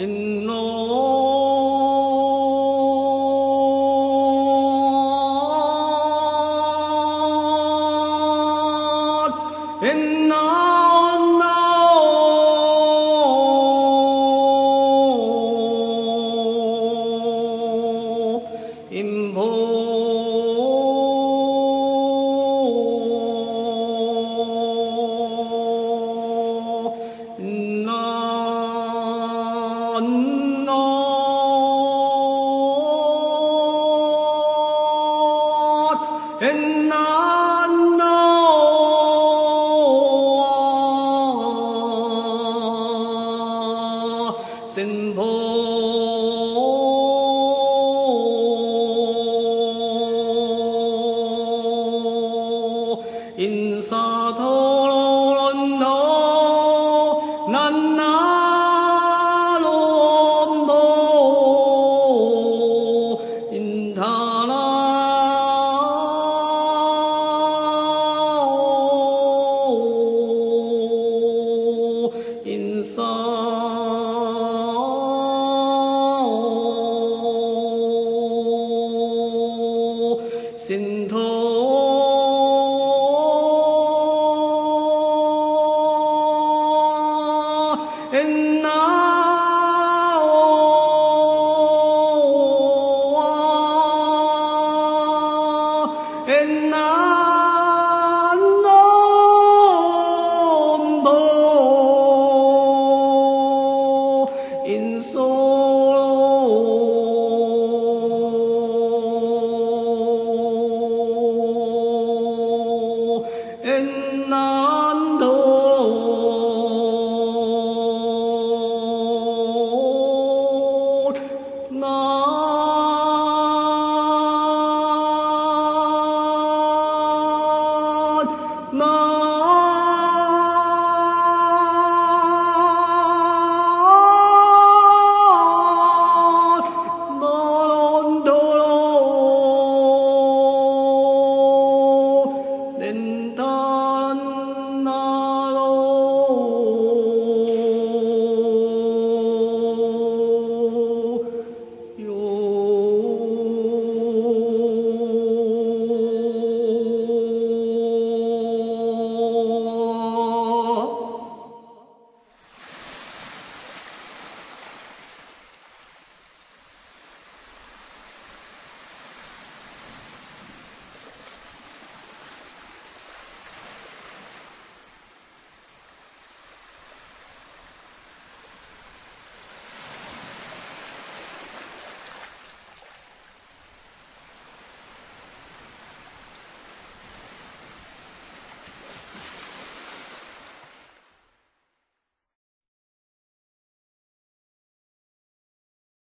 إنه 心头，إن